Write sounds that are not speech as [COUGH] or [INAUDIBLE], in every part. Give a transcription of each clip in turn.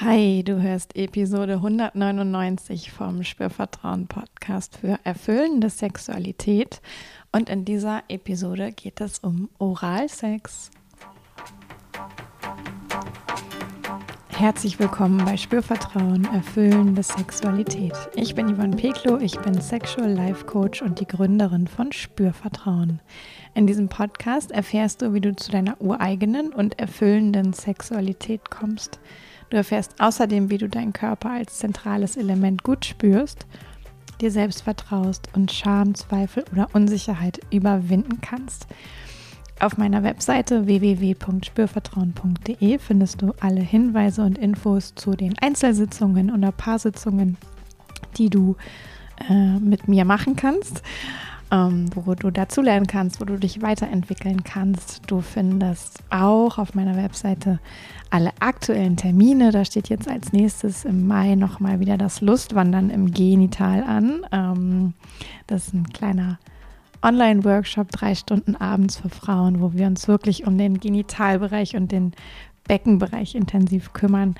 Hi, du hörst Episode 199 vom Spürvertrauen Podcast für erfüllende Sexualität und in dieser Episode geht es um Oralsex. Herzlich willkommen bei Spürvertrauen, erfüllende Sexualität. Ich bin Yvonne Peklo, ich bin Sexual Life Coach und die Gründerin von Spürvertrauen. In diesem Podcast erfährst du, wie du zu deiner ureigenen und erfüllenden Sexualität kommst – Du erfährst außerdem, wie du deinen Körper als zentrales Element gut spürst, dir selbst vertraust und Scham, Zweifel oder Unsicherheit überwinden kannst. Auf meiner Webseite www.spürvertrauen.de findest du alle Hinweise und Infos zu den Einzelsitzungen oder Paarsitzungen, die du äh, mit mir machen kannst ähm, wo du dazulernen kannst, wo du dich weiterentwickeln kannst. Du findest auch auf meiner Webseite alle aktuellen Termine. Da steht jetzt als nächstes im Mai nochmal wieder das Lustwandern im Genital an. Ähm, das ist ein kleiner Online-Workshop, drei Stunden abends für Frauen, wo wir uns wirklich um den Genitalbereich und den Beckenbereich intensiv kümmern.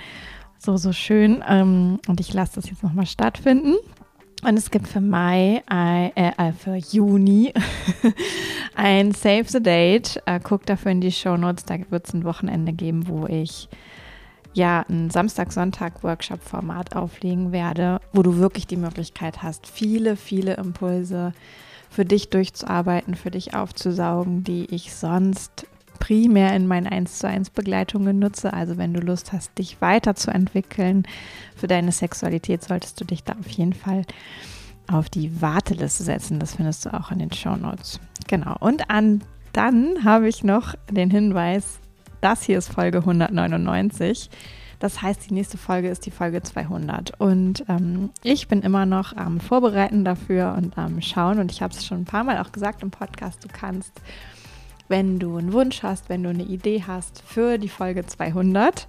So, so schön. Ähm, und ich lasse das jetzt nochmal stattfinden. Und es gibt für Mai, äh, äh, für Juni [LAUGHS] ein Save the Date. Äh, guck dafür in die Show Notes. Da wird es ein Wochenende geben, wo ich ja ein Samstag-Sonntag-Workshop-Format auflegen werde, wo du wirklich die Möglichkeit hast, viele, viele Impulse für dich durchzuarbeiten, für dich aufzusaugen, die ich sonst primär in meinen 1 zu 1 Begleitungen nutze. Also wenn du Lust hast, dich weiterzuentwickeln für deine Sexualität, solltest du dich da auf jeden Fall auf die Warteliste setzen. Das findest du auch in den Show Notes. Genau. Und an, dann habe ich noch den Hinweis, das hier ist Folge 199. Das heißt, die nächste Folge ist die Folge 200. Und ähm, ich bin immer noch am Vorbereiten dafür und am Schauen. Und ich habe es schon ein paar Mal auch gesagt im Podcast, du kannst wenn du einen Wunsch hast, wenn du eine Idee hast für die Folge 200,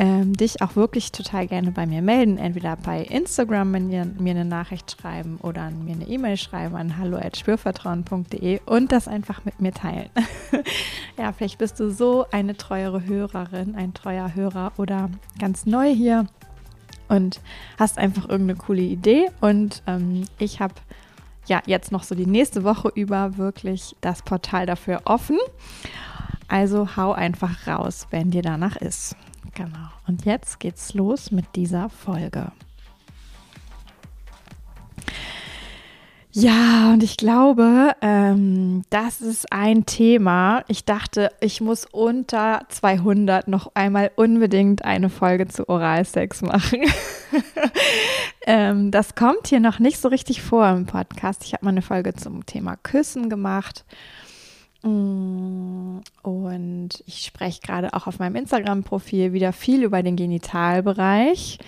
ähm, dich auch wirklich total gerne bei mir melden. Entweder bei Instagram mir, mir eine Nachricht schreiben oder mir eine E-Mail schreiben an hallo.spürvertrauen.de und das einfach mit mir teilen. [LAUGHS] ja, vielleicht bist du so eine treuere Hörerin, ein treuer Hörer oder ganz neu hier und hast einfach irgendeine coole Idee und ähm, ich habe ja jetzt noch so die nächste Woche über wirklich das Portal dafür offen. Also hau einfach raus, wenn dir danach ist. Genau. Und jetzt geht's los mit dieser Folge. Ja, und ich glaube, ähm, das ist ein Thema. Ich dachte, ich muss unter 200 noch einmal unbedingt eine Folge zu Oralsex machen. [LAUGHS] ähm, das kommt hier noch nicht so richtig vor im Podcast. Ich habe mal eine Folge zum Thema Küssen gemacht. Mm, und ich spreche gerade auch auf meinem Instagram-Profil wieder viel über den Genitalbereich.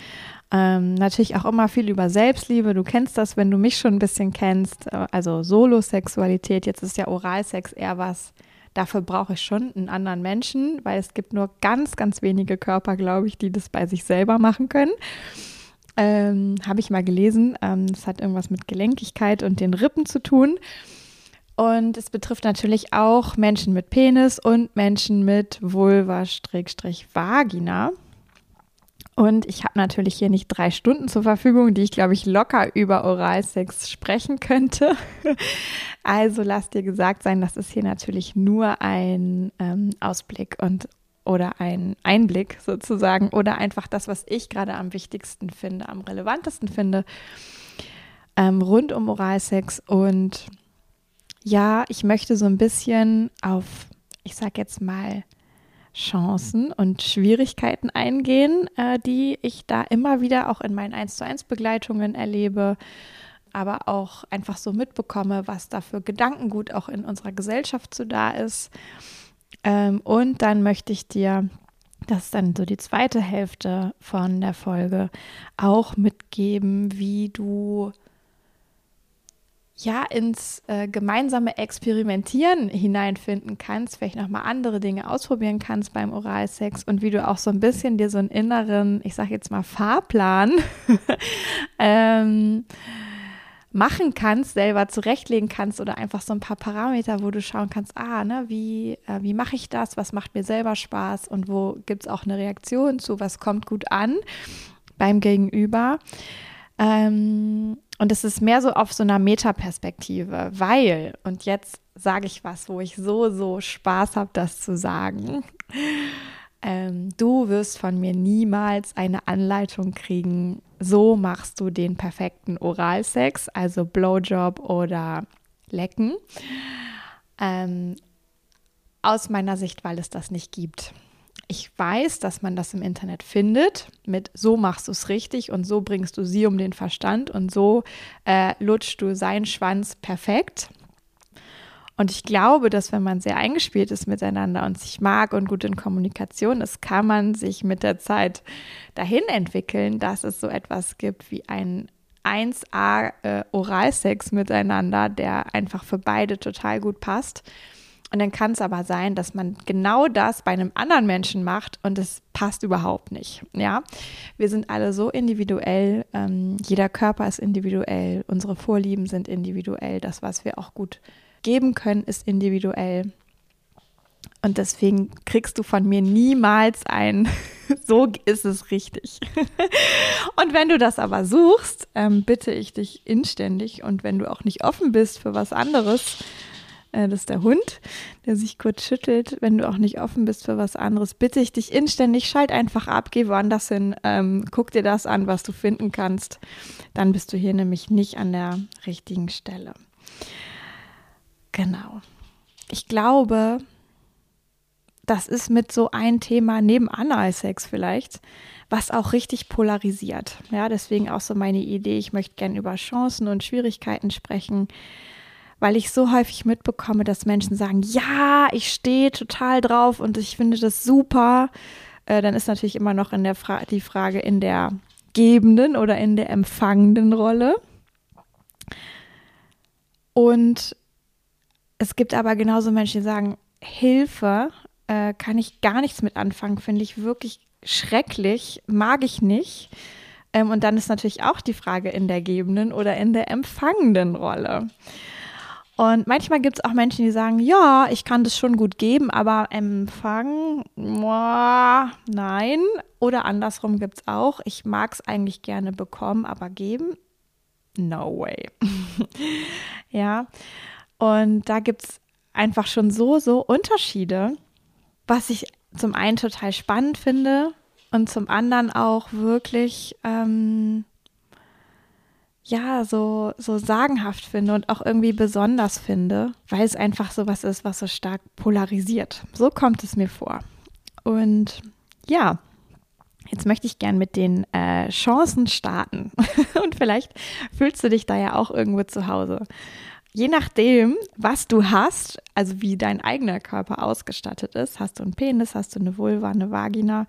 Ähm, natürlich auch immer viel über Selbstliebe. Du kennst das, wenn du mich schon ein bisschen kennst. Äh, also Solosexualität. Jetzt ist ja Oralsex eher was. Dafür brauche ich schon einen anderen Menschen, weil es gibt nur ganz, ganz wenige Körper, glaube ich, die das bei sich selber machen können. Ähm, Habe ich mal gelesen. Ähm, das hat irgendwas mit Gelenkigkeit und den Rippen zu tun. Und es betrifft natürlich auch Menschen mit Penis und Menschen mit Vulva-Vagina. Und ich habe natürlich hier nicht drei Stunden zur Verfügung, die ich, glaube ich, locker über Oralsex sprechen könnte. [LAUGHS] Also lass dir gesagt sein, das ist hier natürlich nur ein ähm, Ausblick und oder ein Einblick sozusagen oder einfach das, was ich gerade am wichtigsten finde, am relevantesten finde ähm, rund um Oralsex. Und ja, ich möchte so ein bisschen auf, ich sag jetzt mal, Chancen und Schwierigkeiten eingehen, äh, die ich da immer wieder auch in meinen 1 zu 1 Begleitungen erlebe, aber auch einfach so mitbekomme, was da für Gedankengut auch in unserer Gesellschaft so da ist. Ähm, und dann möchte ich dir, das ist dann so die zweite Hälfte von der Folge, auch mitgeben, wie du ja ins äh, gemeinsame Experimentieren hineinfinden kannst, vielleicht nochmal andere Dinge ausprobieren kannst beim Oralsex und wie du auch so ein bisschen dir so einen inneren, ich sage jetzt mal Fahrplan [LAUGHS] ähm, machen kannst, selber zurechtlegen kannst oder einfach so ein paar Parameter, wo du schauen kannst, ah, ne, wie, äh, wie mache ich das, was macht mir selber Spaß? Und wo gibt es auch eine Reaktion zu, was kommt gut an beim Gegenüber. Ähm, und es ist mehr so auf so einer Metaperspektive, weil, und jetzt sage ich was, wo ich so, so Spaß habe, das zu sagen. Ähm, du wirst von mir niemals eine Anleitung kriegen, so machst du den perfekten Oralsex, also Blowjob oder Lecken. Ähm, aus meiner Sicht, weil es das nicht gibt. Ich weiß, dass man das im Internet findet, mit so machst du es richtig und so bringst du sie um den Verstand und so äh, lutschst du seinen Schwanz perfekt. Und ich glaube, dass wenn man sehr eingespielt ist miteinander und sich mag und gut in Kommunikation ist, kann man sich mit der Zeit dahin entwickeln, dass es so etwas gibt wie ein 1A äh, Oralsex miteinander, der einfach für beide total gut passt. Und dann kann es aber sein, dass man genau das bei einem anderen Menschen macht und es passt überhaupt nicht. Ja, wir sind alle so individuell. Ähm, jeder Körper ist individuell. Unsere Vorlieben sind individuell. Das, was wir auch gut geben können, ist individuell. Und deswegen kriegst du von mir niemals ein, [LAUGHS] so ist es richtig. [LAUGHS] und wenn du das aber suchst, ähm, bitte ich dich inständig und wenn du auch nicht offen bist für was anderes, das ist der Hund, der sich kurz schüttelt, wenn du auch nicht offen bist für was anderes, bitte ich dich inständig, schalt einfach ab, geh woanders hin, ähm, guck dir das an, was du finden kannst. Dann bist du hier nämlich nicht an der richtigen Stelle. Genau. Ich glaube, das ist mit so ein Thema neben Analsex vielleicht, was auch richtig polarisiert. Ja, deswegen auch so meine Idee, ich möchte gerne über Chancen und Schwierigkeiten sprechen, weil ich so häufig mitbekomme, dass Menschen sagen, ja, ich stehe total drauf und ich finde das super. Äh, dann ist natürlich immer noch in der Fra die Frage in der gebenden oder in der empfangenden Rolle. Und es gibt aber genauso Menschen, die sagen, Hilfe, äh, kann ich gar nichts mit anfangen, finde ich wirklich schrecklich, mag ich nicht. Ähm, und dann ist natürlich auch die Frage in der gebenden oder in der empfangenden Rolle. Und manchmal gibt es auch Menschen, die sagen, ja, ich kann das schon gut geben, aber empfangen, nein. Oder andersrum gibt es auch, ich mag es eigentlich gerne bekommen, aber geben, no way. [LAUGHS] ja, und da gibt es einfach schon so, so Unterschiede, was ich zum einen total spannend finde und zum anderen auch wirklich, ähm, ja, so, so sagenhaft finde und auch irgendwie besonders finde, weil es einfach so was ist, was so stark polarisiert. So kommt es mir vor. Und ja, Jetzt möchte ich gern mit den äh, Chancen starten. [LAUGHS] und vielleicht fühlst du dich da ja auch irgendwo zu Hause je nachdem, was du hast, also wie dein eigener Körper ausgestattet ist, hast du einen Penis, hast du eine Vulva, eine Vagina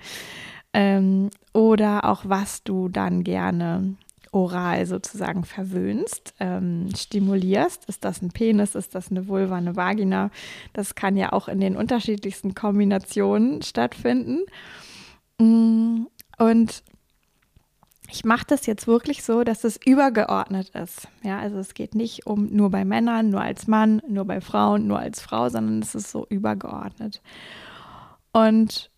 ähm, oder auch was du dann gerne oral sozusagen verwöhnst, ähm, stimulierst. Ist das ein Penis, ist das eine Vulva, eine Vagina? Das kann ja auch in den unterschiedlichsten Kombinationen stattfinden. Mm, und ich mache das jetzt wirklich so, dass es übergeordnet ist. Ja, also es geht nicht um nur bei Männern, nur als Mann, nur bei Frauen, nur als Frau, sondern es ist so übergeordnet. Und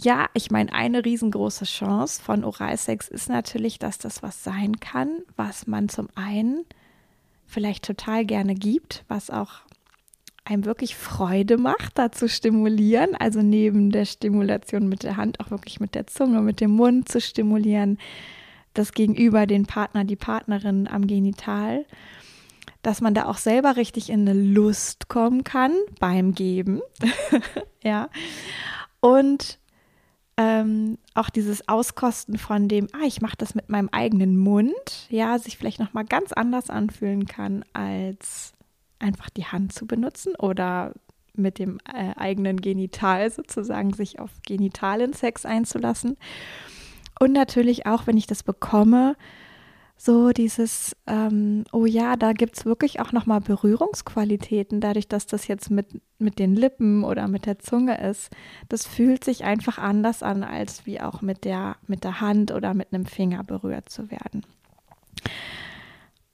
ja, ich meine, eine riesengroße Chance von Oralsex ist natürlich, dass das was sein kann, was man zum einen vielleicht total gerne gibt, was auch einem wirklich Freude macht, da zu stimulieren. Also neben der Stimulation mit der Hand auch wirklich mit der Zunge, mit dem Mund zu stimulieren. Das Gegenüber, den Partner, die Partnerin am Genital. Dass man da auch selber richtig in eine Lust kommen kann beim Geben. [LAUGHS] ja. Und ähm, auch dieses Auskosten von dem, ah, ich mache das mit meinem eigenen Mund, ja, sich vielleicht nochmal ganz anders anfühlen kann als einfach die Hand zu benutzen oder mit dem äh, eigenen Genital sozusagen sich auf genitalen Sex einzulassen. Und natürlich auch, wenn ich das bekomme, so dieses, ähm, oh ja, da gibt es wirklich auch nochmal Berührungsqualitäten, dadurch, dass das jetzt mit, mit den Lippen oder mit der Zunge ist. Das fühlt sich einfach anders an, als wie auch mit der, mit der Hand oder mit einem Finger berührt zu werden.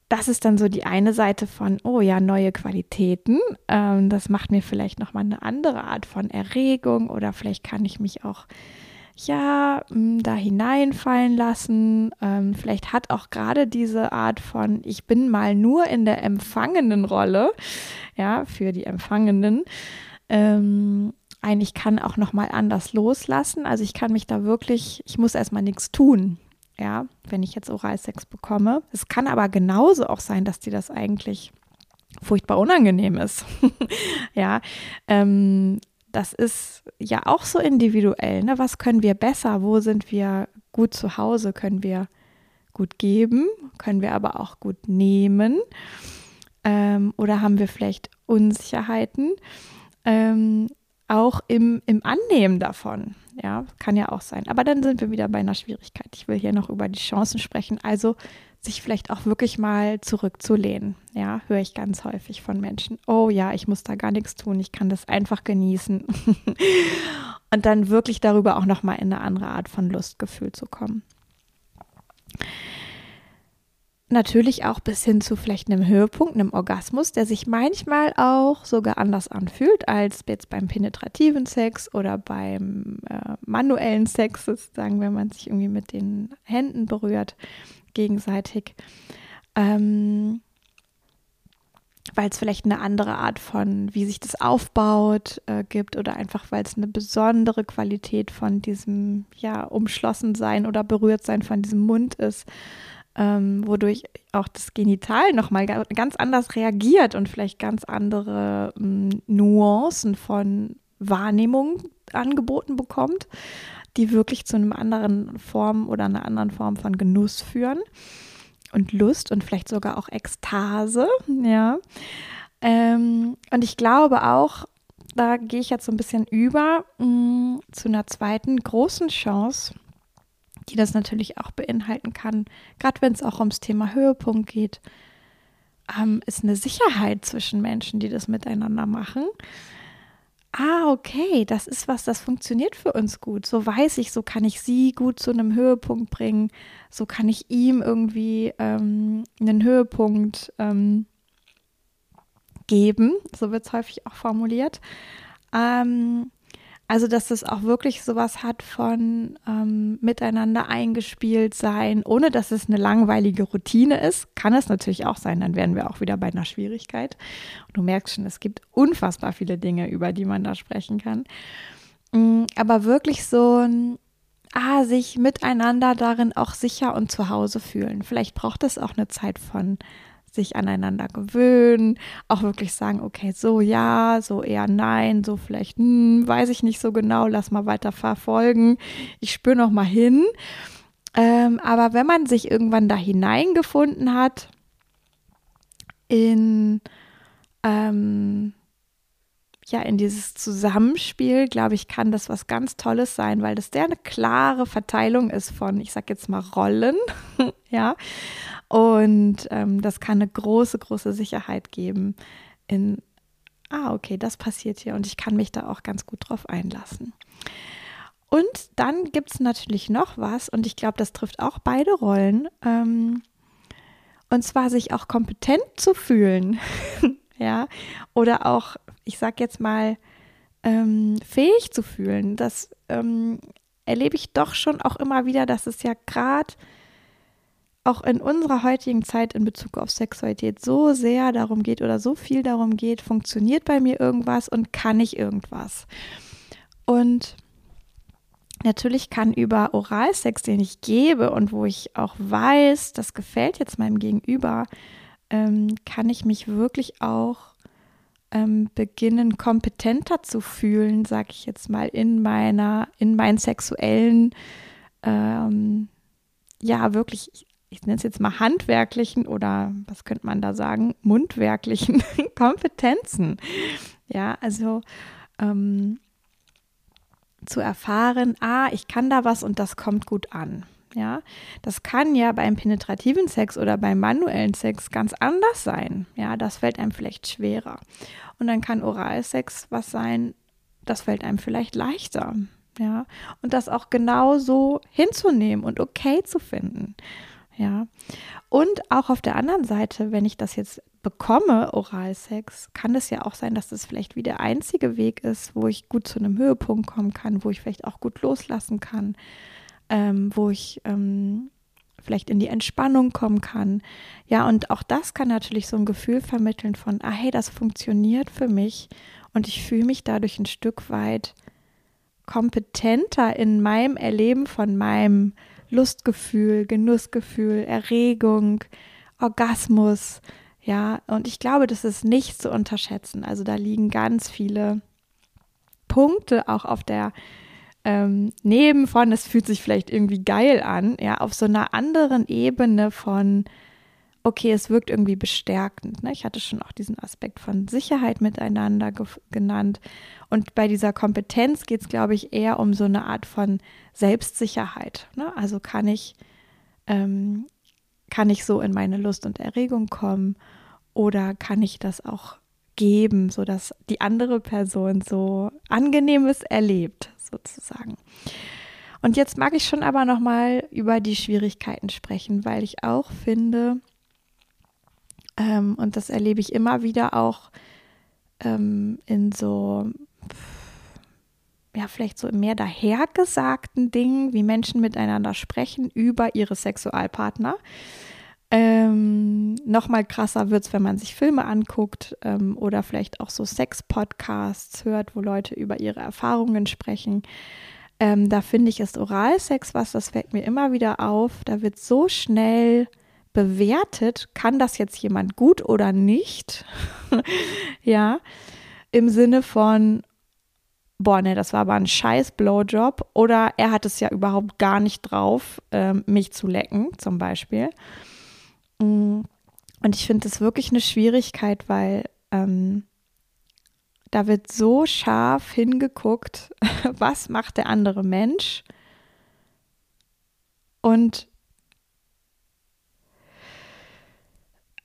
das ist dann so die eine Seite von, oh ja, neue Qualitäten. Ähm, das macht mir vielleicht nochmal eine andere Art von Erregung oder vielleicht kann ich mich auch ja, hm, da hineinfallen lassen. Ähm, vielleicht hat auch gerade diese Art von, ich bin mal nur in der empfangenen Rolle, ja, für die Empfangenen. Ähm, eigentlich kann auch nochmal anders loslassen. Also ich kann mich da wirklich, ich muss erstmal nichts tun ja, wenn ich jetzt Oralsex bekomme. Es kann aber genauso auch sein, dass dir das eigentlich furchtbar unangenehm ist. [LAUGHS] ja, ähm, das ist ja auch so individuell. Ne? Was können wir besser? Wo sind wir gut zu Hause? Können wir gut geben? Können wir aber auch gut nehmen? Ähm, oder haben wir vielleicht Unsicherheiten? Ähm, auch im, im Annehmen davon. Ja, kann ja auch sein. Aber dann sind wir wieder bei einer Schwierigkeit. Ich will hier noch über die Chancen sprechen. Also sich vielleicht auch wirklich mal zurückzulehnen. Ja, höre ich ganz häufig von Menschen. Oh ja, ich muss da gar nichts tun. Ich kann das einfach genießen. [LAUGHS] Und dann wirklich darüber auch nochmal in eine andere Art von Lustgefühl zu kommen natürlich auch bis hin zu vielleicht einem Höhepunkt, einem Orgasmus, der sich manchmal auch sogar anders anfühlt als jetzt beim penetrativen Sex oder beim äh, manuellen Sex, sozusagen, wenn man sich irgendwie mit den Händen berührt, gegenseitig. Ähm, weil es vielleicht eine andere Art von, wie sich das aufbaut, äh, gibt oder einfach weil es eine besondere Qualität von diesem, ja, Umschlossensein oder Berührtsein von diesem Mund ist ähm, wodurch auch das Genital nochmal ganz anders reagiert und vielleicht ganz andere ähm, Nuancen von Wahrnehmung angeboten bekommt, die wirklich zu einem anderen Form oder einer anderen Form von Genuss führen und Lust und vielleicht sogar auch Ekstase, ja. Ähm, und ich glaube auch, da gehe ich jetzt so ein bisschen über mh, mm, zu einer zweiten großen Chance, die das natürlich auch beinhalten kann, gerade wenn es auch ums Thema Höhepunkt geht, ähm, ist eine Sicherheit zwischen Menschen, die das miteinander machen. Ah, okay, das ist was, das funktioniert für uns gut. So weiß ich, so kann ich sie gut zu einem Höhepunkt bringen. So kann ich ihm irgendwie ähm, einen Höhepunkt ähm, geben. So wird es häufig auch formuliert. Ähm, also, dass es auch wirklich sowas hat von ähm, miteinander eingespielt sein, ohne dass es eine langweilige Routine ist. Kann es natürlich auch sein, dann wären wir auch wieder bei einer Schwierigkeit. Und du merkst schon, es gibt unfassbar viele Dinge, über die man da sprechen kann. Mm, aber wirklich so ein, ah, sich miteinander darin auch sicher und zu Hause fühlen. Vielleicht braucht es auch eine Zeit von sich aneinander gewöhnen, auch wirklich sagen, okay, so ja, so eher nein, so vielleicht, hm, weiß ich nicht so genau, lass mal weiter verfolgen. Ich spüre noch mal hin. Ähm, aber wenn man sich irgendwann da hineingefunden hat in ähm, ja in dieses Zusammenspiel, glaube ich, kann das was ganz Tolles sein, weil das der eine klare Verteilung ist von, ich sag jetzt mal Rollen, [LAUGHS] ja, und ähm, das kann eine große, große Sicherheit geben in, ah, okay, das passiert hier und ich kann mich da auch ganz gut drauf einlassen. Und dann gibt es natürlich noch was, und ich glaube, das trifft auch beide Rollen. Ähm, und zwar sich auch kompetent zu fühlen. [LAUGHS] ja, oder auch, ich sag jetzt mal, ähm, fähig zu fühlen. Das ähm, erlebe ich doch schon auch immer wieder, dass es ja gerade auch in unserer heutigen Zeit in Bezug auf Sexualität so sehr darum geht oder so viel darum geht, funktioniert bei mir irgendwas und kann ich irgendwas. Und natürlich kann über Oralsex, den ich gebe und wo ich auch weiß, das gefällt jetzt meinem Gegenüber, ähm, kann ich mich wirklich auch ähm, beginnen, kompetenter zu fühlen, sage ich jetzt mal, in meiner, in meinen sexuellen, ähm, ja, wirklich ich nenne es jetzt mal handwerklichen oder was könnte man da sagen, mundwerklichen [LAUGHS] Kompetenzen. Ja, also ähm, zu erfahren, ah, ich kann da was und das kommt gut an. Ja, das kann ja beim penetrativen Sex oder beim manuellen Sex ganz anders sein. Ja, das fällt einem vielleicht schwerer. Und dann kann Oralsex was sein, das fällt einem vielleicht leichter. Ja, und das auch genauso hinzunehmen und okay zu finden. Ja. Und auch auf der anderen Seite, wenn ich das jetzt bekomme, Oralsex, kann es ja auch sein, dass das vielleicht wie der einzige Weg ist, wo ich gut zu einem Höhepunkt kommen kann, wo ich vielleicht auch gut loslassen kann, ähm, wo ich ähm, vielleicht in die Entspannung kommen kann. Ja, und auch das kann natürlich so ein Gefühl vermitteln von, ah hey, das funktioniert für mich und ich fühle mich dadurch ein Stück weit kompetenter in meinem Erleben von meinem Lustgefühl, Genussgefühl, Erregung, Orgasmus. Ja, und ich glaube, das ist nicht zu unterschätzen. Also da liegen ganz viele Punkte auch auf der ähm, neben von, es fühlt sich vielleicht irgendwie geil an, ja, auf so einer anderen Ebene von, okay, es wirkt irgendwie bestärkend. Ne? Ich hatte schon auch diesen Aspekt von Sicherheit miteinander genannt. Und bei dieser Kompetenz geht es, glaube ich, eher um so eine Art von Selbstsicherheit. Ne? Also kann ich, ähm, kann ich so in meine Lust und Erregung kommen oder kann ich das auch geben, sodass die andere Person so angenehmes erlebt, sozusagen. Und jetzt mag ich schon aber noch mal über die Schwierigkeiten sprechen, weil ich auch finde, ähm, und das erlebe ich immer wieder auch ähm, in so, ja, vielleicht so mehr dahergesagten Dingen, wie Menschen miteinander sprechen über ihre Sexualpartner. Ähm, noch mal krasser wird es, wenn man sich Filme anguckt ähm, oder vielleicht auch so Sex-Podcasts hört, wo Leute über ihre Erfahrungen sprechen. Ähm, da finde ich, ist Oralsex was, das fällt mir immer wieder auf. Da wird so schnell bewertet, kann das jetzt jemand gut oder nicht? [LAUGHS] ja, im Sinne von, boah, ne, das war aber ein scheiß Blowjob oder er hat es ja überhaupt gar nicht drauf, ähm, mich zu lecken, zum Beispiel. Mm, und ich finde das wirklich eine Schwierigkeit, weil ähm, da wird so scharf hingeguckt, [LAUGHS] was macht der andere Mensch. Und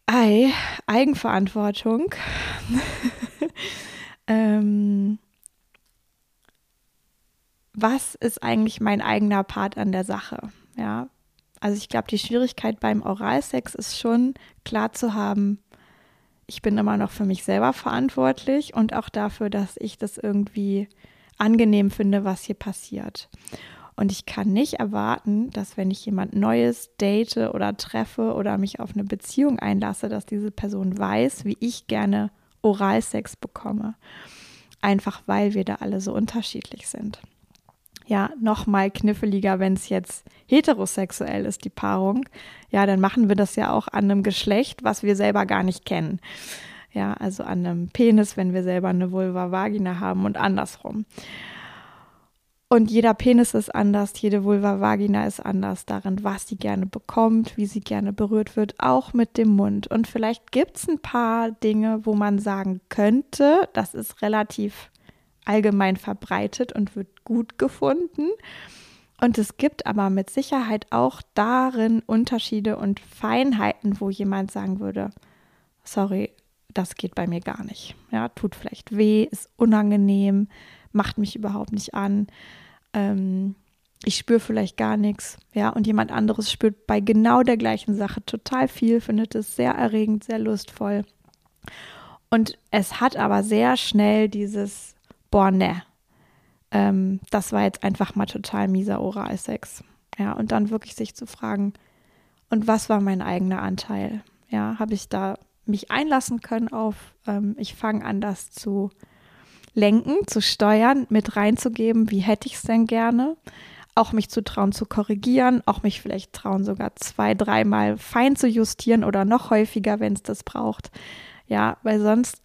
ei, Eigenverantwortung. [LAUGHS] ähm, was ist eigentlich mein eigener Part an der Sache? Ja, also ich glaube, die Schwierigkeit beim Oralsex ist schon klar zu haben, ich bin immer noch für mich selber verantwortlich und auch dafür, dass ich das irgendwie angenehm finde, was hier passiert. Und ich kann nicht erwarten, dass wenn ich jemand Neues date oder treffe oder mich auf eine Beziehung einlasse, dass diese Person weiß, wie ich gerne Oralsex bekomme. Einfach weil wir da alle so unterschiedlich sind ja noch mal kniffliger, wenn es jetzt heterosexuell ist, die Paarung. Ja, dann machen wir das ja auch an einem Geschlecht, was wir selber gar nicht kennen. Ja, also an einem Penis, wenn wir selber eine Vulva Vagina haben und andersrum. Und jeder Penis ist anders, jede Vulva Vagina ist anders darin, was sie gerne bekommt, wie sie gerne berührt wird, auch mit dem Mund. Und vielleicht gibt es ein paar Dinge, wo man sagen könnte, das ist relativ allgemein verbreitet und wird gut gefunden. Und es gibt aber mit Sicherheit auch darin Unterschiede und Feinheiten, wo jemand sagen würde, sorry, das geht bei mir gar nicht. Ja, tut vielleicht weh, ist unangenehm, macht mich überhaupt nicht an. Ähm, ich spüre vielleicht gar nichts. Ja, und jemand anderes spürt bei genau der gleichen Sache total viel, findet es sehr erregend, sehr lustvoll. Und es hat aber sehr schnell dieses boah, ne, ähm, das war jetzt einfach mal total mieser Oralsex. Ja, und dann wirklich sich zu fragen, und was war mein eigener Anteil? Ja, habe ich da mich einlassen können auf, ähm, ich fange an, das zu lenken, zu steuern, mit reinzugeben, wie hätte ich es denn gerne? Auch mich zu trauen zu korrigieren, auch mich vielleicht trauen, sogar zwei, dreimal fein zu justieren oder noch häufiger, wenn es das braucht. Ja, weil sonst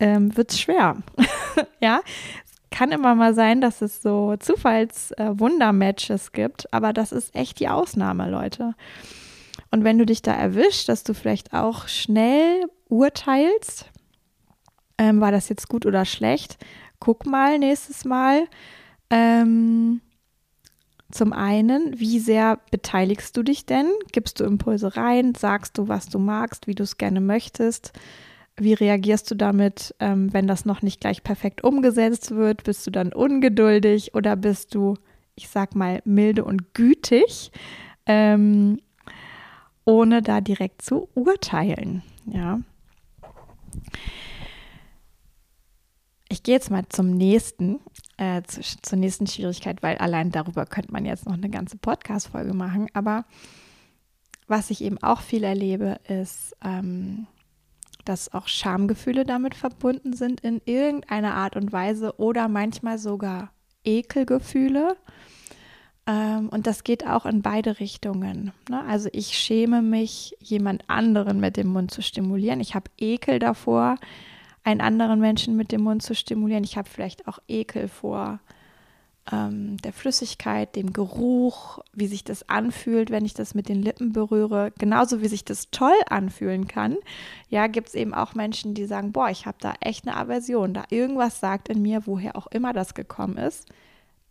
ähm, wird es schwer. [LAUGHS] ja, kann immer mal sein, dass es so Zufallswunder-Matches äh, gibt, aber das ist echt die Ausnahme, Leute. Und wenn du dich da erwischt, dass du vielleicht auch schnell urteilst, ähm, war das jetzt gut oder schlecht, guck mal nächstes Mal. Ähm, zum einen, wie sehr beteiligst du dich denn? Gibst du Impulse rein? Sagst du, was du magst, wie du es gerne möchtest? Wie reagierst du damit, ähm, wenn das noch nicht gleich perfekt umgesetzt wird? Bist du dann ungeduldig oder bist du, ich sag mal, milde und gütig? Ähm, ohne da direkt zu urteilen. Ja. Ich gehe jetzt mal zum nächsten, äh, zu, zur nächsten Schwierigkeit, weil allein darüber könnte man jetzt noch eine ganze Podcast-Folge machen. Aber was ich eben auch viel erlebe, ist, ähm, dass auch Schamgefühle damit verbunden sind in irgendeiner Art und Weise oder manchmal sogar Ekelgefühle. Ähm, und das geht auch in beide Richtungen. Ne? Also ich schäme mich, jemand anderen mit dem Mund zu stimulieren. Ich habe Ekel davor, einen anderen Menschen mit dem Mund zu stimulieren. Ich habe vielleicht auch Ekel vor ähm, der Flüssigkeit, dem Geruch, wie sich das anfühlt, wenn ich das mit den Lippen berühre. Genauso wie sich das toll anfühlen kann. Ja, gibt es eben auch Menschen, die sagen, boah, ich habe da echt eine Aversion. Da irgendwas sagt in mir, woher auch immer das gekommen ist.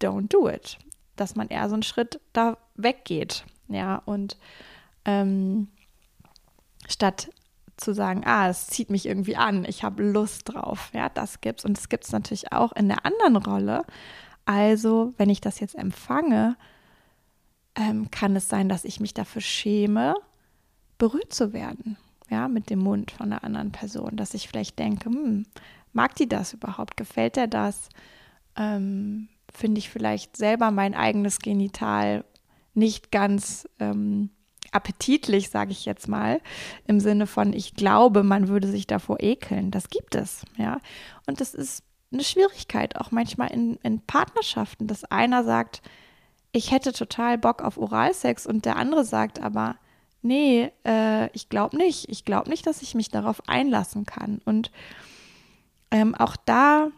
Don't do it dass man eher so einen Schritt da weggeht. Ja, und ähm, statt zu sagen, ah, es zieht mich irgendwie an, ich habe Lust drauf. Ja, das gibt's. Und das gibt es natürlich auch in der anderen Rolle. Also, wenn ich das jetzt empfange, ähm, kann es sein, dass ich mich dafür schäme, berührt zu werden. Ja, mit dem Mund von einer anderen Person. Dass ich vielleicht denke, hm, mag die das überhaupt? Gefällt der das? Ähm, finde ich vielleicht selber mein eigenes Genital nicht ganz ähm, appetitlich, sage ich jetzt mal, im Sinne von, ich glaube, man würde sich davor ekeln. Das gibt es, ja. Und das ist eine Schwierigkeit, auch manchmal in, in Partnerschaften, dass einer sagt, ich hätte total Bock auf Oralsex und der andere sagt aber, nee, äh, ich glaube nicht. Ich glaube nicht, dass ich mich darauf einlassen kann. Und ähm, auch da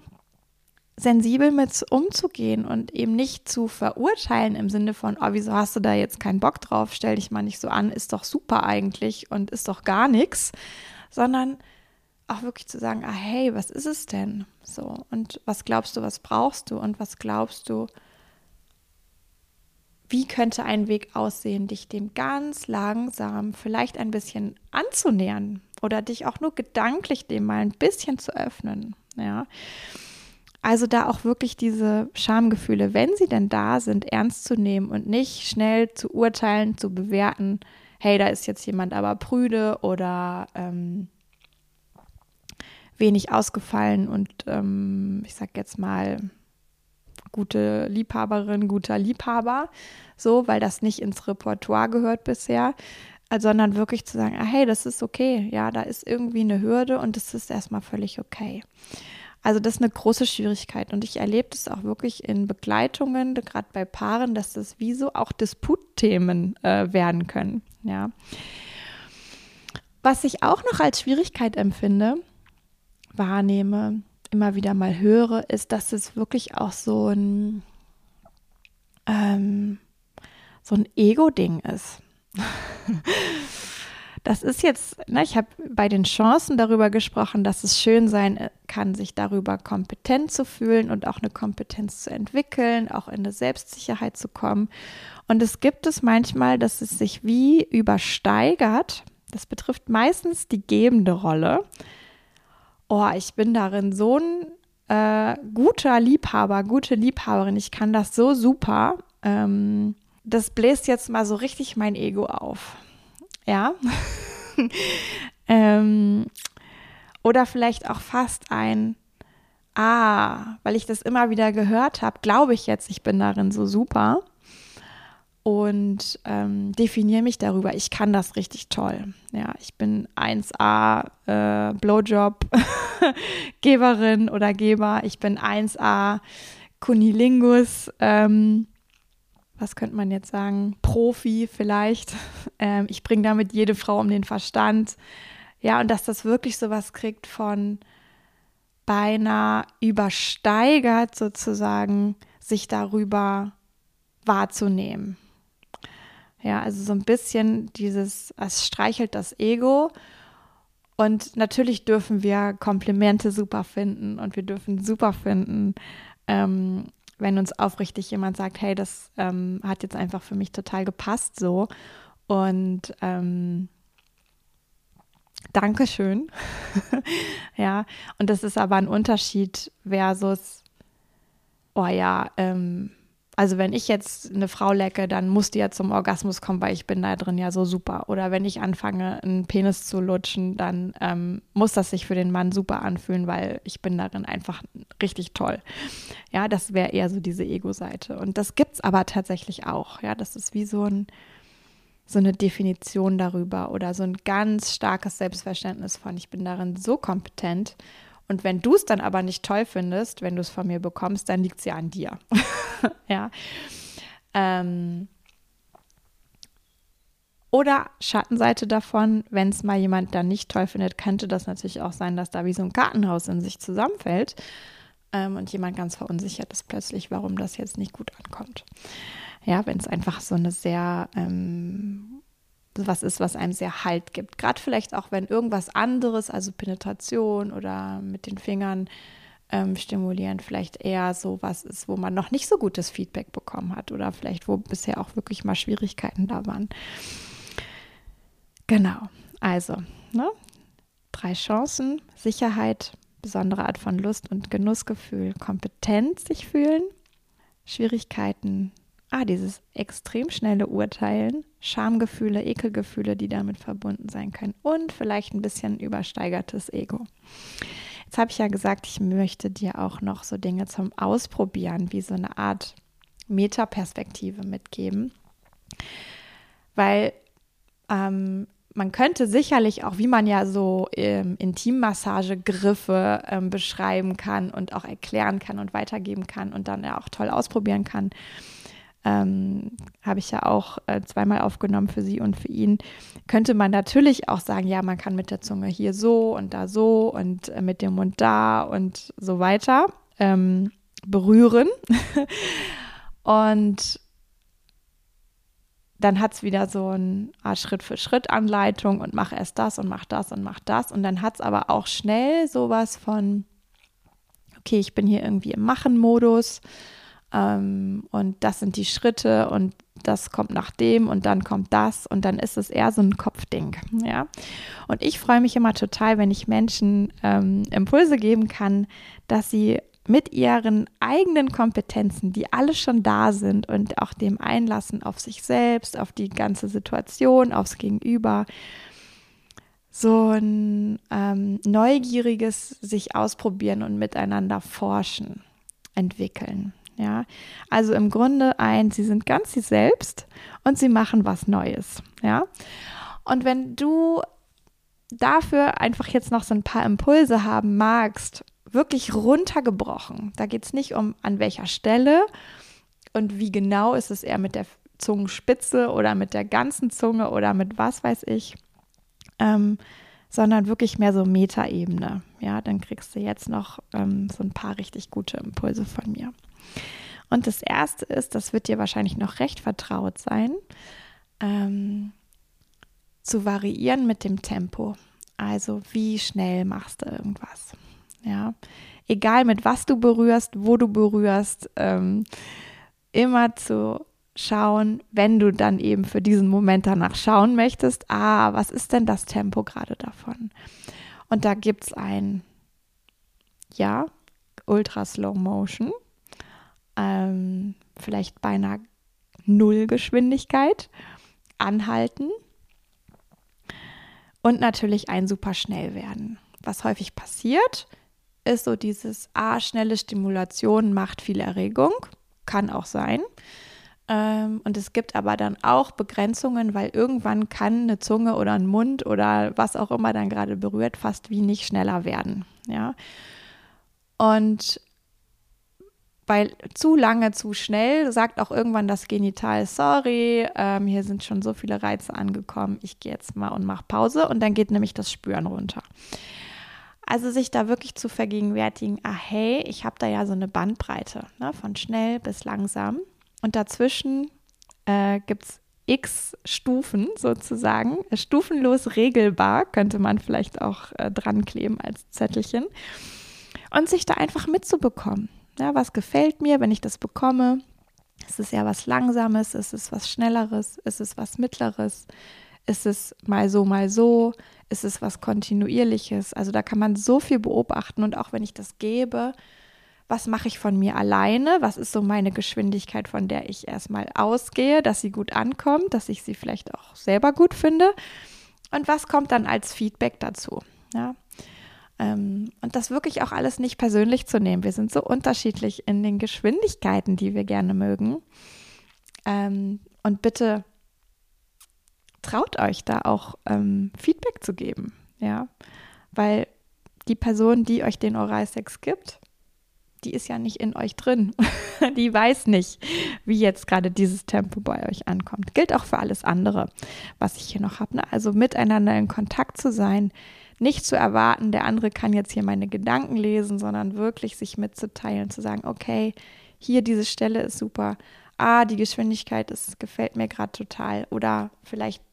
sensibel mit umzugehen und eben nicht zu verurteilen im Sinne von, oh, wieso hast du da jetzt keinen Bock drauf, stell dich mal nicht so an, ist doch super eigentlich und ist doch gar nichts, sondern auch wirklich zu sagen, ah hey, was ist es denn? So, und was glaubst du, was brauchst du und was glaubst du, wie könnte ein Weg aussehen, dich dem ganz langsam vielleicht ein bisschen anzunähern oder dich auch nur gedanklich dem mal ein bisschen zu öffnen, ja. Also da auch wirklich diese Schamgefühle, wenn sie denn da sind, ernst zu nehmen und nicht schnell zu urteilen, zu bewerten, hey, da ist jetzt jemand aber prüde oder ähm, wenig ausgefallen und ähm, ich sag jetzt mal gute Liebhaberin, guter Liebhaber, so, weil das nicht ins Repertoire gehört bisher, sondern wirklich zu sagen, ah, hey, das ist okay, ja, da ist irgendwie eine Hürde und das ist erstmal völlig okay. Also das ist eine große Schwierigkeit und ich erlebe das auch wirklich in Begleitungen, gerade bei Paaren, dass das wie so auch Disputthemen äh, werden können. Ja. Was ich auch noch als Schwierigkeit empfinde, wahrnehme, immer wieder mal höre, ist, dass es wirklich auch so ein ähm, so ein Ego-Ding ist. [LAUGHS] Das ist jetzt, ne, ich habe bei den Chancen darüber gesprochen, dass es schön sein äh, kann, sich darüber kompetent zu fühlen und auch eine Kompetenz zu entwickeln, auch in eine Selbstsicherheit zu kommen. Und es gibt es manchmal, dass es sich wie übersteigert. Das betrifft meistens die gebende Rolle. Oh, ich bin darin so ein äh, guter Liebhaber, gute Liebhaberin. Ich kann das so super. Ähm, das bläst jetzt mal so richtig mein Ego auf ja. [LAUGHS] ähm, oder vielleicht auch fast ein, ah, weil ich das immer wieder gehört habe, glaube ich jetzt, ich bin darin so super und ähm, definiere mich darüber. Ich kann das richtig toll. Ja, ich bin 1A äh, Blowjob-Geberin [LAUGHS] oder Geber. Ich bin 1A Kunilingus. Ähm, was könnte man jetzt sagen, Profi vielleicht. [LAUGHS] Ähm, ich bringe damit jede Frau um den Verstand. Ja, und dass das wirklich sowas kriegt von beinahe übersteigert sozusagen, sich darüber wahrzunehmen. Ja, also so ein bisschen dieses, es streichelt das Ego. Und natürlich dürfen wir Komplimente super finden und wir dürfen super finden, ähm, wenn uns aufrichtig jemand sagt, hey, das ähm, hat jetzt einfach für mich total gepasst so. Und ähm, Dankeschön. [LAUGHS] ja, und das ist aber ein Unterschied versus, oh ja, ähm, Also wenn ich jetzt eine Frau lecke, dann muss die ja zum Orgasmus kommen, weil ich bin da drin ja so super. Oder wenn ich anfange, einen Penis zu lutschen, dann ähm, muss das sich für den Mann super anfühlen, weil ich bin darin einfach richtig toll. Ja, das wäre eher so diese Ego-Seite. Und das gibt es aber tatsächlich auch. Ja, das ist wie so ein so eine Definition darüber oder so ein ganz starkes Selbstverständnis von, ich bin darin so kompetent und wenn du es dann aber nicht toll findest, wenn du es von mir bekommst, dann liegt es ja an dir. [LAUGHS] ja. Ähm, oder Schattenseite davon, wenn es mal jemand dann nicht toll findet, könnte das natürlich auch sein, dass da wie so ein Kartenhaus in sich zusammenfällt ähm, und jemand ganz verunsichert ist plötzlich, warum das jetzt nicht gut ankommt. Ja, wenn es einfach so eine sehr ähm, was ist, was einem sehr Halt gibt. Gerade vielleicht auch, wenn irgendwas anderes, also Penetration oder mit den Fingern ähm, stimulieren, vielleicht eher so was ist, wo man noch nicht so gutes Feedback bekommen hat oder vielleicht, wo bisher auch wirklich mal Schwierigkeiten da waren. Genau, also ne? drei Chancen, Sicherheit, besondere Art von Lust und Genussgefühl, Kompetenz sich fühlen, Schwierigkeiten, ah, dieses extrem schnelle Urteilen, Schamgefühle, Ekelgefühle, die damit verbunden sein können und vielleicht ein bisschen übersteigertes Ego. Jetzt habe ich ja gesagt, ich möchte dir auch noch so Dinge zum Ausprobieren, wie so eine Art Metaperspektive mitgeben, weil ähm, man könnte sicherlich auch, wie man ja so ähm, Intimmassagegriffe ähm, beschreiben kann und auch erklären kann und weitergeben kann und dann ja auch toll ausprobieren kann, ähm, habe ich ja auch äh, zweimal aufgenommen für sie und für ihn, könnte man natürlich auch sagen, ja, man kann mit der Zunge hier so und da so und äh, mit dem Mund da und so weiter ähm, berühren. [LAUGHS] und dann hat es wieder so eine Art Schritt-für-Schritt-Anleitung und mach erst das und mach das und mach das. Und dann hat es aber auch schnell sowas von, okay, ich bin hier irgendwie im Machen-Modus ähm, und das sind die Schritte und das kommt nach dem und dann kommt das und dann ist es eher so ein Kopfding, ja. Und ich freue mich immer total, wenn ich Menschen ähm, Impulse geben kann, dass sie mit ihren eigenen Kompetenzen, die alle schon da sind und auch dem Einlassen auf sich selbst, auf die ganze Situation, aufs Gegenüber, so ein ähm, neugieriges sich ausprobieren und miteinander forschen entwickeln. Ja, also im Grunde ein, sie sind ganz sie selbst und sie machen was Neues. Ja, und wenn du dafür einfach jetzt noch so ein paar Impulse haben magst, wirklich runtergebrochen, da geht es nicht um an welcher Stelle und wie genau ist es eher mit der Zungenspitze oder mit der ganzen Zunge oder mit was weiß ich, ähm, sondern wirklich mehr so Metaebene. Ja, dann kriegst du jetzt noch ähm, so ein paar richtig gute Impulse von mir. Und das erste ist, das wird dir wahrscheinlich noch recht vertraut sein, ähm, zu variieren mit dem Tempo. Also wie schnell machst du irgendwas? Ja, egal mit was du berührst, wo du berührst, ähm, immer zu schauen, wenn du dann eben für diesen Moment danach schauen möchtest, ah, was ist denn das Tempo gerade davon? Und da gibt es ein, ja, Ultra Slow Motion, ähm, vielleicht beinahe Nullgeschwindigkeit, anhalten und natürlich ein super schnell werden. Was häufig passiert, ist so dieses, ah, schnelle Stimulation macht viel Erregung, kann auch sein. Ähm, und es gibt aber dann auch Begrenzungen, weil irgendwann kann eine Zunge oder ein Mund oder was auch immer dann gerade berührt, fast wie nicht schneller werden. Ja. Und weil zu lange, zu schnell sagt auch irgendwann das Genital, sorry, ähm, hier sind schon so viele Reize angekommen, ich gehe jetzt mal und mache Pause. Und dann geht nämlich das Spüren runter. Also sich da wirklich zu vergegenwärtigen, ah hey, ich habe da ja so eine Bandbreite, ne, von schnell bis langsam. Und dazwischen äh, gibt es x Stufen sozusagen, stufenlos regelbar, könnte man vielleicht auch äh, dran kleben als Zettelchen. Und sich da einfach mitzubekommen ja, was gefällt mir, wenn ich das bekomme? Ist es ja was Langsames? Ist es was Schnelleres? Ist es was Mittleres? Ist es mal so, mal so? Ist es was Kontinuierliches? Also da kann man so viel beobachten und auch wenn ich das gebe, was mache ich von mir alleine, was ist so meine Geschwindigkeit, von der ich erstmal ausgehe, dass sie gut ankommt, dass ich sie vielleicht auch selber gut finde und was kommt dann als Feedback dazu. Ja? Ähm, und das wirklich auch alles nicht persönlich zu nehmen. Wir sind so unterschiedlich in den Geschwindigkeiten, die wir gerne mögen. Ähm, und bitte traut euch da auch ähm, Feedback zu geben, ja, weil die Person, die euch den Oralsex gibt, die ist ja nicht in euch drin. [LAUGHS] die weiß nicht, wie jetzt gerade dieses Tempo bei euch ankommt. Gilt auch für alles andere, was ich hier noch habe. Ne? Also miteinander in Kontakt zu sein, nicht zu erwarten, der andere kann jetzt hier meine Gedanken lesen, sondern wirklich sich mitzuteilen, zu sagen, okay, hier diese Stelle ist super. Ah, die Geschwindigkeit ist, gefällt mir gerade total. Oder vielleicht,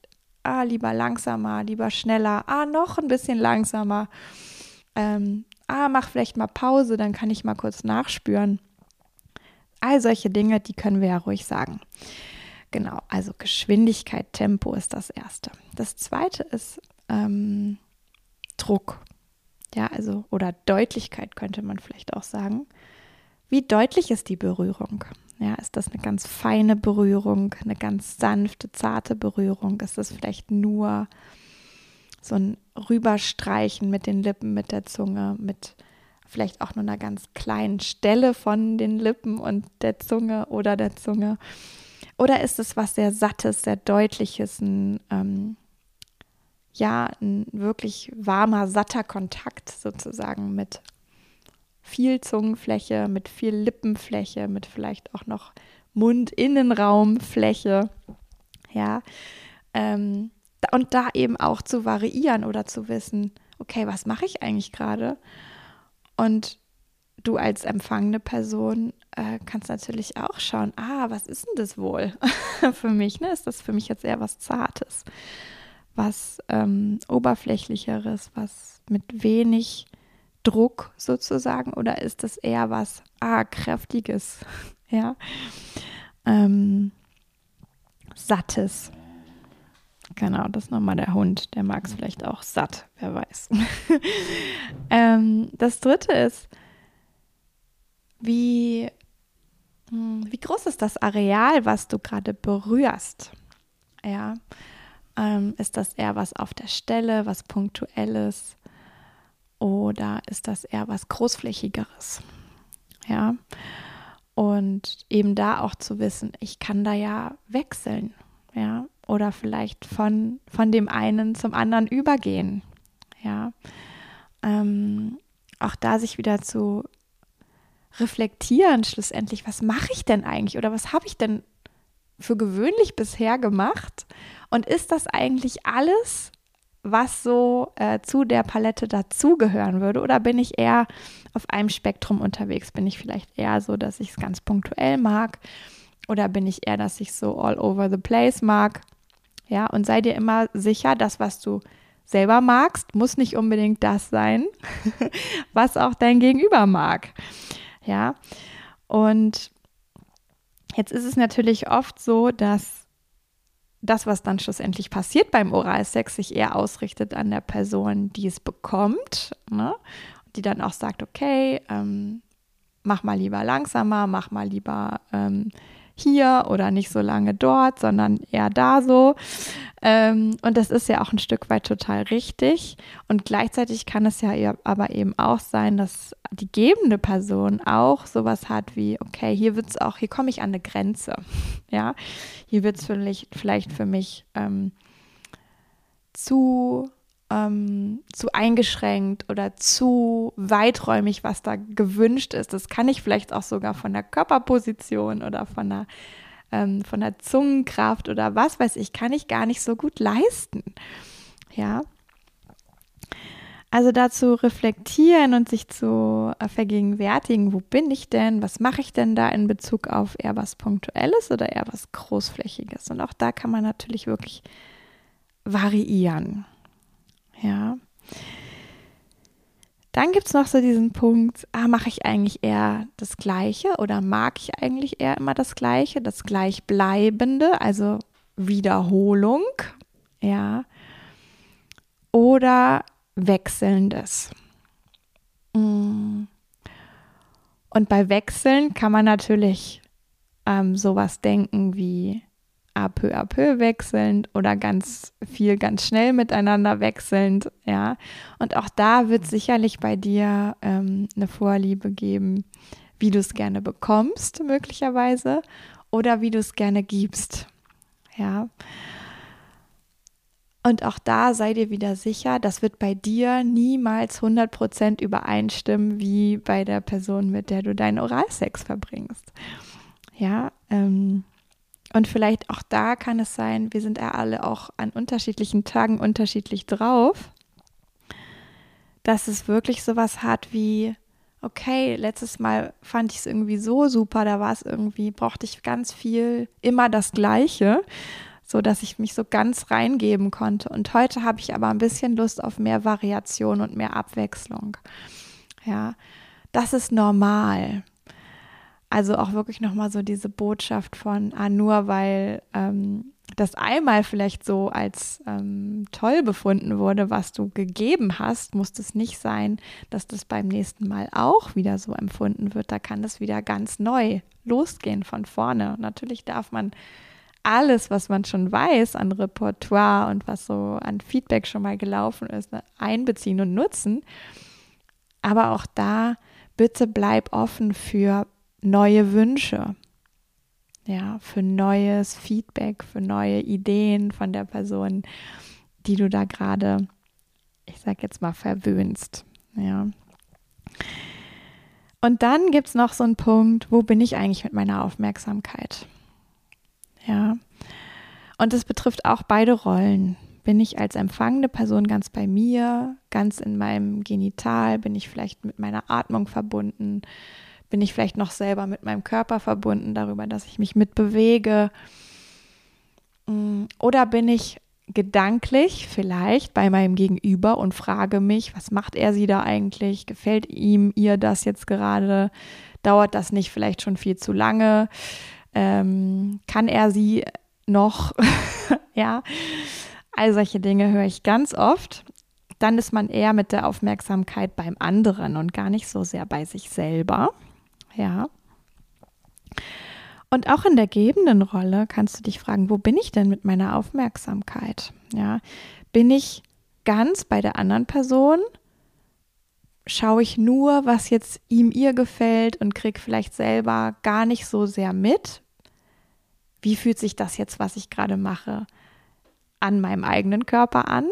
ah, lieber langsamer, lieber schneller. Ah, noch ein bisschen langsamer. Ähm, ah, mach vielleicht mal Pause, dann kann ich mal kurz nachspüren. All solche Dinge, die können wir ja ruhig sagen. Genau, also Geschwindigkeit, Tempo ist das Erste. Das Zweite ist ähm, Druck. Ja, also, oder Deutlichkeit könnte man vielleicht auch sagen. Wie deutlich ist die Berührung? Ja, ist das eine ganz feine Berührung, eine ganz sanfte, zarte Berührung? Ist das vielleicht nur so ein Rüberstreichen mit den Lippen, mit der Zunge, mit vielleicht auch nur einer ganz kleinen Stelle von den Lippen und der Zunge oder der Zunge? Oder ist es was sehr Sattes, sehr Deutliches, ein, ähm, ja, ein wirklich warmer, satter Kontakt sozusagen mit viel Zungenfläche, mit viel Lippenfläche, mit vielleicht auch noch Mundinnenraumfläche. Ja, ähm, und da eben auch zu variieren oder zu wissen, okay, was mache ich eigentlich gerade? Und du als empfangene Person äh, kannst natürlich auch schauen, ah, was ist denn das wohl [LAUGHS] für mich? Ne? Ist das für mich jetzt eher was Zartes, was ähm, Oberflächlicheres, was mit wenig Druck sozusagen? Oder ist das eher was, ah, Kräftiges, [LAUGHS] ja, ähm, Sattes? Genau, das ist nochmal der Hund. Der mag es vielleicht auch satt, wer weiß. [LAUGHS] ähm, das dritte ist, wie, hm, wie groß ist das Areal, was du gerade berührst? Ja, ähm, ist das eher was auf der Stelle, was punktuelles? Oder ist das eher was großflächigeres? Ja, und eben da auch zu wissen, ich kann da ja wechseln. Ja, oder vielleicht von, von dem einen zum anderen übergehen. Ja, ähm, auch da sich wieder zu reflektieren, schlussendlich, was mache ich denn eigentlich oder was habe ich denn für gewöhnlich bisher gemacht und ist das eigentlich alles, was so äh, zu der Palette dazugehören würde oder bin ich eher auf einem Spektrum unterwegs? Bin ich vielleicht eher so, dass ich es ganz punktuell mag oder bin ich eher, dass ich so all over the place mag? Ja, und sei dir immer sicher, das, was du selber magst, muss nicht unbedingt das sein, [LAUGHS] was auch dein Gegenüber mag. Ja, und jetzt ist es natürlich oft so, dass das, was dann schlussendlich passiert beim Oralsex, sich eher ausrichtet an der Person, die es bekommt, ne? die dann auch sagt, okay, ähm, mach mal lieber langsamer, mach mal lieber ähm, hier oder nicht so lange dort, sondern eher da so. Ähm, und das ist ja auch ein Stück weit total richtig. Und gleichzeitig kann es ja aber eben auch sein, dass die gebende Person auch sowas hat wie, okay, hier wird es auch, hier komme ich an eine Grenze. [LAUGHS] Ja, hier wird es vielleicht für mich ähm, zu ähm, zu eingeschränkt oder zu weiträumig, was da gewünscht ist. Das kann ich vielleicht auch sogar von der Körperposition oder von der, ähm, von der Zungenkraft oder was weiß ich, kann ich gar nicht so gut leisten. Ja. Also dazu reflektieren und sich zu äh, vergegenwärtigen, wo bin ich denn, was mache ich denn da in Bezug auf eher was Punktuelles oder eher was Großflächiges. Und auch da kann man natürlich wirklich variieren. Ja. Dann gibt es noch so diesen Punkt, ah, mache ich eigentlich eher das Gleiche oder mag ich eigentlich eher immer das Gleiche, das Gleichbleibende, also Wiederholung, ja, oder Wechselndes. Mm. Und bei Wechseln kann man natürlich ähm, sowas denken wie à peu à peu wechselnd oder ganz viel, ganz schnell miteinander wechselnd, ja. Und auch da wird sicherlich bei dir ähm, eine Vorliebe geben, wie du es gerne bekommst, möglicherweise, oder wie du es gerne gibst, ja. Und auch da sei dir wieder sicher, das wird bei dir niemals 100% übereinstimmen wie bei der Person, mit der du deinen Oralsex verbringst. Ja, ähm, und vielleicht auch da kann es sein, wir sind ja alle auch an unterschiedlichen Tagen unterschiedlich drauf, dass es wirklich sowas hat wie, okay, letztes Mal fand ich es irgendwie so super, da war es irgendwie, brauchte ich ganz viel, immer das Gleiche so dass ich mich so ganz reingeben konnte. Und heute habe ich aber ein bisschen Lust auf mehr Variation und mehr Abwechslung. Ja, das ist normal. Also auch wirklich nochmal so diese Botschaft von, ah, nur weil ähm, das einmal vielleicht so als ähm, toll befunden wurde, was du gegeben hast, muss es nicht sein, dass das beim nächsten Mal auch wieder so empfunden wird. Da kann es wieder ganz neu losgehen von vorne. Natürlich darf man alles, was man schon weiß an Repertoire und was so an Feedback schon mal gelaufen ist, ne, einbeziehen und nutzen. Aber auch da, bitte bleib offen für neue Wünsche. Ja, für neues Feedback, für neue Ideen von der Person, die du da gerade, ich sag jetzt mal, verwöhnst. Ja. Und dann gibt es noch so einen Punkt, wo bin ich eigentlich mit meiner Aufmerksamkeit? Ja. Und es betrifft auch beide Rollen. Bin ich als empfangende Person ganz bei mir, ganz in meinem Genital? Bin ich vielleicht mit meiner Atmung verbunden? Bin ich vielleicht noch selber mit meinem Körper verbunden, darüber, dass ich mich mitbewege? Mm, oder bin ich gedanklich vielleicht bei meinem Gegenüber und frage mich, was macht er sie da eigentlich? Gefällt ihm, ihr das jetzt gerade? Dauert das nicht vielleicht schon viel zu lange? ähm, kann er sie noch, [LAUGHS] ja, all solche Dinge höre ich ganz oft. Dann ist man eher mit der Aufmerksamkeit beim anderen und gar nicht so sehr bei sich selber, ja. Und auch in der gebenden Rolle kannst du dich fragen, wo bin ich denn mit meiner Aufmerksamkeit? Ja, bin ich ganz bei der anderen Person? Schaue ich nur, was jetzt ihm ihr gefällt und kriege vielleicht selber gar nicht so sehr mit, wie fühlt sich das jetzt, was ich gerade mache, an meinem eigenen Körper an?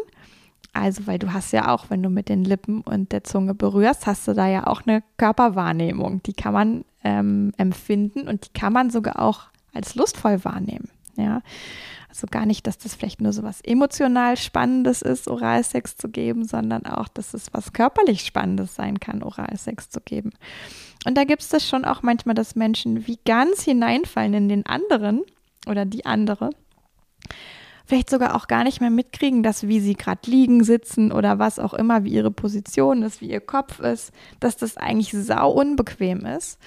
Also, weil du hast ja auch, wenn du mit den Lippen und der Zunge berührst, hast du da ja auch eine Körperwahrnehmung. Die kann man ähm, empfinden und die kann man sogar auch als lustvoll wahrnehmen. Ja, also gar nicht, dass das vielleicht nur so was emotional Spannendes ist, Oralsex zu geben, sondern auch, dass es was körperlich Spannendes sein kann, Oralsex zu geben. Und da gibt es das schon auch manchmal, dass Menschen wie ganz hineinfallen in den anderen oder die andere vielleicht sogar auch gar nicht mehr mitkriegen, dass wie sie gerade liegen, sitzen oder was auch immer, wie ihre Position ist, wie ihr Kopf ist, dass das eigentlich sau unbequem ist.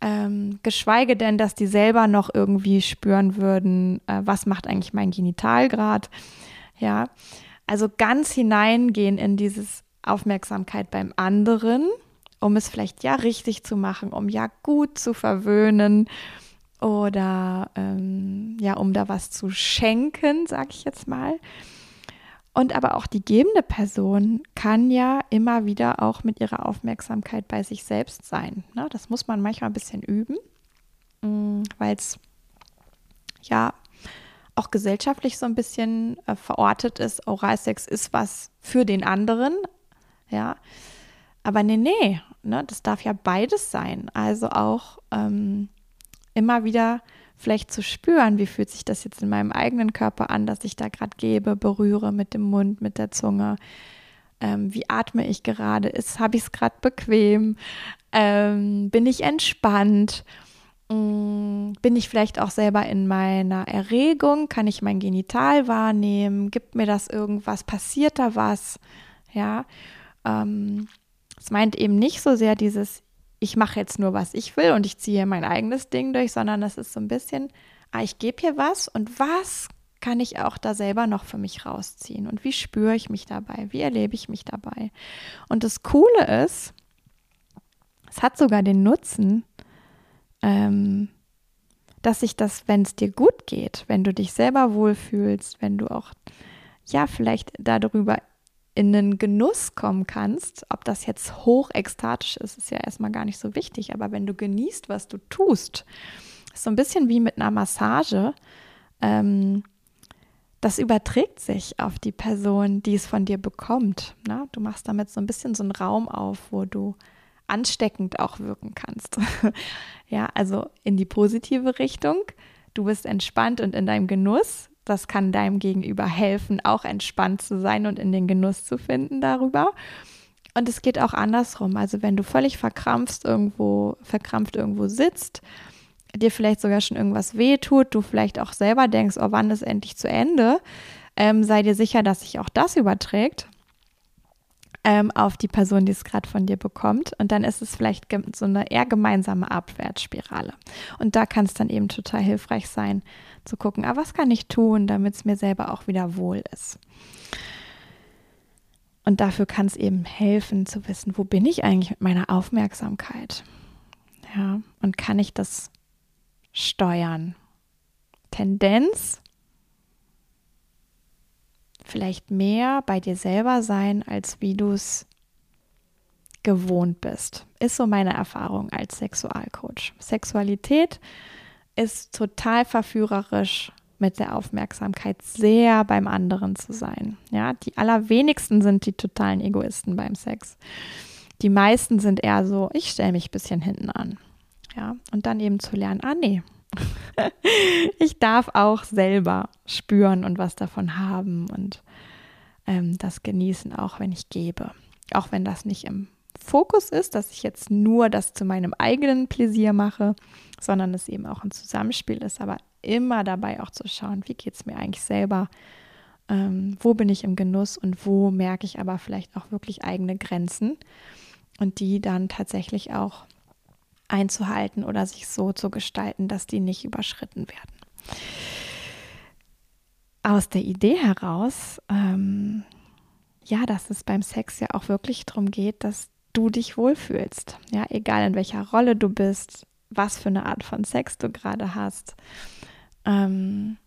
Ähm, geschweige denn, dass die selber noch irgendwie spüren würden, äh, was macht eigentlich mein Genitalgrad. Ja, also ganz hineingehen in dieses Aufmerksamkeit beim anderen, um es vielleicht ja richtig zu machen, um ja gut zu verwöhnen oder ähm, ja, um da was zu schenken, sag ich jetzt mal. Und aber auch die gebende Person kann ja immer wieder auch mit ihrer Aufmerksamkeit bei sich selbst sein. Ne? Das muss man manchmal ein bisschen üben, mm, weil es ja auch gesellschaftlich so ein bisschen äh, verortet ist. Oralsex ist was für den anderen, ja. Aber nee, nee, ne? das darf ja beides sein. Also auch ähm, immer wieder vielleicht zu spüren, wie fühlt sich das jetzt in meinem eigenen Körper an, dass ich da gerade gebe, berühre mit dem Mund, mit der Zunge. Ähm, wie atme ich gerade? Habe ich es gerade bequem? Ähm, bin ich entspannt? Ähm, bin ich vielleicht auch selber in meiner Erregung? Kann ich mein Genital wahrnehmen? Gibt mir das irgendwas? Passiert da was? Ja. Ähm, es meint eben nicht so sehr dieses, ich mache jetzt nur, was ich will und ich ziehe mein eigenes Ding durch, sondern das ist so ein bisschen, ah, ich gebe hier was und was kann ich auch da selber noch für mich rausziehen und wie spüre ich mich dabei, wie erlebe ich mich dabei. Und das Coole ist, Es hat sogar den Nutzen, ähm, dass sich das, wenn es dir gut geht, wenn du dich selber wohlfühlst, wenn du auch, ja, vielleicht darüber in den Genuss kommen kannst, ob das jetzt hoch ekstatisch ist, ist ja erstmal gar nicht so wichtig, aber wenn du genießt, was du tust, ist so ein bisschen wie mit einer Massage, ähm, das überträgt sich auf die Person, die es von dir bekommt. Ne? Du machst damit so ein bisschen so einen Raum auf, wo du ansteckend auch wirken kannst. [LAUGHS] ja, also in die positive Richtung. Du bist entspannt und in deinem Genuss. Das kann deinem Gegenüber helfen, auch entspannt zu sein und in den Genuss zu finden darüber. Und es geht auch andersrum. Also wenn du völlig verkrampft irgendwo, verkrampft irgendwo sitzt, dir vielleicht sogar schon irgendwas wehtut, du vielleicht auch selber denkst, oh, wann ist endlich zu Ende, ähm, sei dir sicher, dass sich auch das überträgt ähm, auf die Person, die es gerade von dir bekommt. Und dann ist es vielleicht so eine eher gemeinsame Abwärtsspirale. Und da kann es dann eben total hilfreich sein, zu gucken, ah, was kann ich tun, damit es mir selber auch wieder wohl ist. Und dafür kann es eben helfen zu wissen, wo bin ich eigentlich mit meiner Aufmerksamkeit? Ja, und kann ich das steuern? Tendenz vielleicht mehr bei dir selber sein, als wie du es gewohnt bist. Ist so meine Erfahrung als Sexualcoach. Sexualität ist total verführerisch mit der Aufmerksamkeit sehr beim anderen zu sein. Ja, die allerwenigsten sind die totalen Egoisten beim Sex. Die meisten sind eher so, ich stelle mich ein bisschen hinten an. Ja, und dann eben zu lernen, ah nee, [LAUGHS] ich darf auch selber spüren und was davon haben und ähm, das genießen, auch wenn ich gebe. Auch wenn das nicht im Fokus ist, dass ich jetzt nur das zu meinem eigenen Pläsier mache, sondern es eben auch ein Zusammenspiel ist, aber immer dabei auch zu schauen, wie geht es mir eigentlich selber, ähm, wo bin ich im Genuss und wo merke ich aber vielleicht auch wirklich eigene Grenzen und die dann tatsächlich auch einzuhalten oder sich so zu gestalten, dass die nicht überschritten werden. Aus der Idee heraus, ähm, ja, dass es beim Sex ja auch wirklich darum geht, dass du dich wohlfühlst. Ja, egal in welcher Rolle du bist, was für eine Art von Sex du gerade hast. Ähm,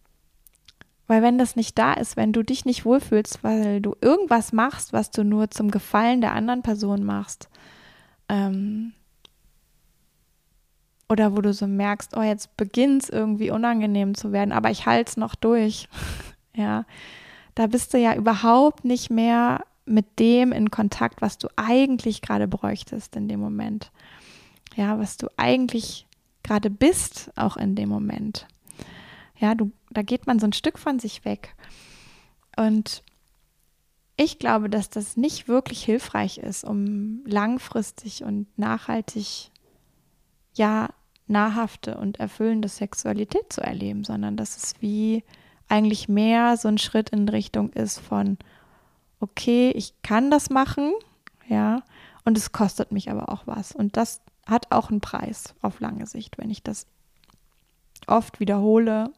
weil wenn das nicht da ist, wenn du dich nicht wohlfühlst, weil du irgendwas machst, was du nur zum Gefallen der anderen Person machst, ähm, oder wo du so merkst, oh, jetzt beginnt es irgendwie unangenehm zu werden, aber ich halte es noch durch. [LAUGHS] ja, da bist du ja überhaupt nicht mehr mit dem in Kontakt, was du eigentlich gerade bräuchtest in dem Moment. Ja, was du eigentlich gerade bist, auch in dem Moment. Ja, du, da geht man so ein Stück von sich weg. Und ich glaube, dass das nicht wirklich hilfreich ist, um langfristig und nachhaltig ja nahrhafte und erfüllende Sexualität zu erleben, sondern dass es wie eigentlich mehr so ein Schritt in Richtung ist von, okay, ich kann das machen, ja, und es kostet mich aber auch was. Und das hat auch einen Preis auf lange Sicht, wenn ich das oft wiederhole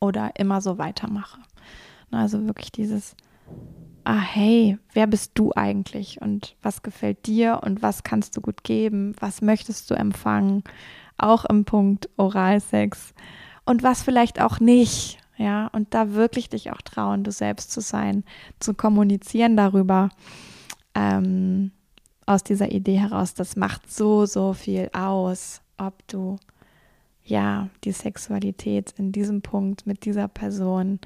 oder immer so weitermache. Also wirklich dieses, ah hey, wer bist du eigentlich? Und was gefällt dir? Und was kannst du gut geben, was möchtest du empfangen, auch im Punkt Oralsex. Und was vielleicht auch nicht, ja, und da wirklich dich auch trauen, du selbst zu sein, zu kommunizieren darüber, ähm, aus dieser Idee heraus, das macht so, so viel aus, ob du ja die Sexualität in diesem Punkt mit dieser Person,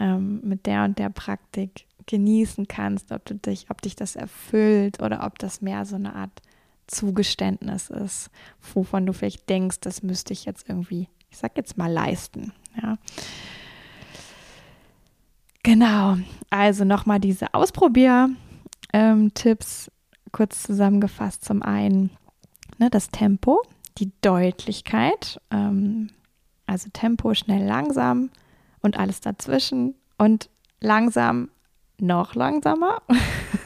ähm, mit der und der Praktik genießen kannst, ob du dich, ob dich das erfüllt oder ob das mehr so eine Art Zugeständnis ist, wovon du vielleicht denkst, das müsste ich jetzt irgendwie, ich sag jetzt mal leisten, ja. Genau, also nochmal diese Ausprobier-Tipps kurz zusammengefasst. Zum einen ne, das Tempo, die Deutlichkeit, ähm, also Tempo schnell, langsam und alles dazwischen und langsam noch langsamer.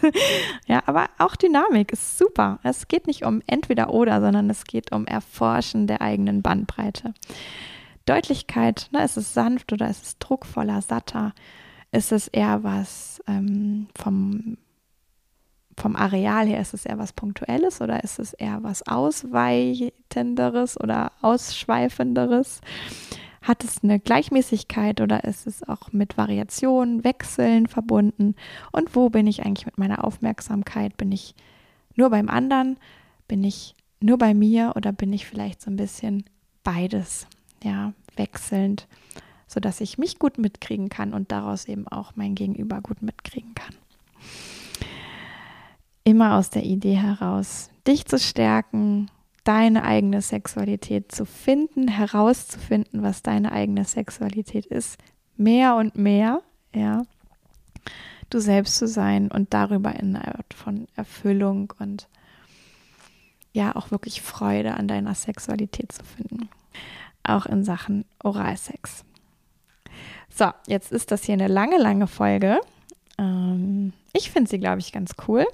[LAUGHS] ja, aber auch Dynamik ist super. Es geht nicht um entweder oder, sondern es geht um Erforschen der eigenen Bandbreite. Deutlichkeit, ne, ist es sanft oder ist es druckvoller, satter? Ist es eher was ähm, vom, vom Areal her, ist es eher was Punktuelles oder ist es eher was Ausweitenderes oder Ausschweifenderes? Hat es eine Gleichmäßigkeit oder ist es auch mit Variationen, Wechseln verbunden? Und wo bin ich eigentlich mit meiner Aufmerksamkeit? Bin ich nur beim anderen? Bin ich nur bei mir oder bin ich vielleicht so ein bisschen beides, ja, wechselnd, sodass ich mich gut mitkriegen kann und daraus eben auch mein Gegenüber gut mitkriegen kann. Immer aus der Idee heraus, dich zu stärken, deine eigene Sexualität zu finden, herauszufinden, was deine eigene Sexualität ist, mehr und mehr, ja, du selbst zu sein und darüber in einer Art von Erfüllung und ja auch wirklich Freude an deiner Sexualität zu finden. Auch in Sachen Oralsex. So, jetzt ist das hier eine lange, lange Folge. Ähm, ich finde sie, glaube ich, ganz cool.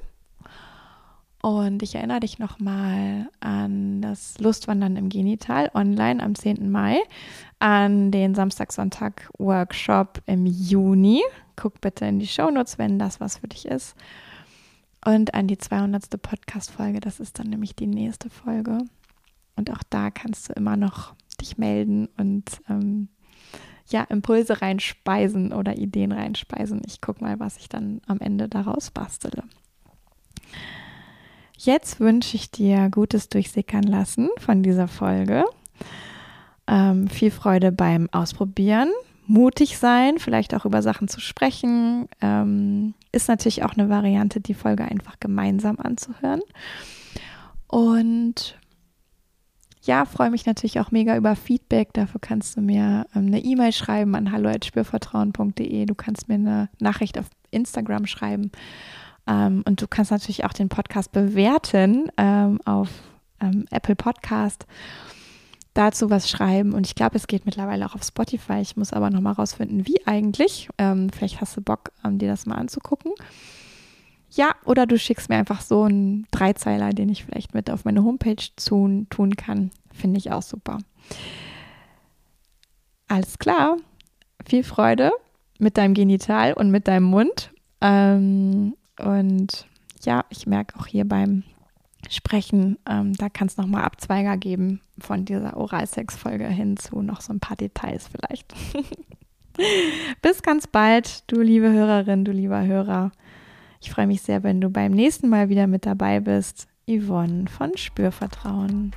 Und ich erinnere dich nochmal an das Lustwandern im Genital online am 10. Mai, an den Samstag-Sonntag-Workshop im Juni. Guck bitte in die Shownotes, wenn das was für dich ist. Und an die 200. Podcast-Folge, das ist dann nämlich die nächste Folge. Und auch da kannst du immer noch dich melden und ähm, ja, Impulse reinspeisen oder Ideen reinspeisen. Ich gucke mal, was ich dann am Ende daraus bastele. Jetzt wünsche ich dir gutes Durchsickern lassen von dieser Folge. Ähm, viel Freude beim Ausprobieren, mutig sein, vielleicht auch über Sachen zu sprechen. Ähm, ist natürlich auch eine Variante, die Folge einfach gemeinsam anzuhören. Und ja, freue mich natürlich auch mega über Feedback. Dafür kannst du mir ähm, eine E-Mail schreiben an hallo.spürvertrauen.de. Du kannst mir eine Nachricht auf Instagram schreiben ähm, und du kannst natürlich auch den Podcast bewerten ähm, auf ähm, Apple Podcast. Dazu was schreiben und ich glaube, es geht mittlerweile auch auf Spotify. Ich muss aber nochmal rausfinden, wie eigentlich. Ähm, vielleicht hast du Bock, ähm, dir das mal anzugucken. Ja, oder du schickst mir einfach so einen Dreizeiler, den ich vielleicht mit auf meine Homepage tun, tun kann. Finde ich auch super. Alles klar. Viel Freude mit deinem Genital und mit deinem Mund. Ähm, und ja, ich merke auch hier beim Sprechen, ähm, da kann es nochmal Abzweiger geben von dieser Oralsex-Folge hin zu noch so ein paar Details vielleicht. [LAUGHS] Bis ganz bald, du liebe Hörerin, du lieber Hörer. Ich freue mich sehr, wenn du beim nächsten Mal wieder mit dabei bist. Yvonne von Spürvertrauen.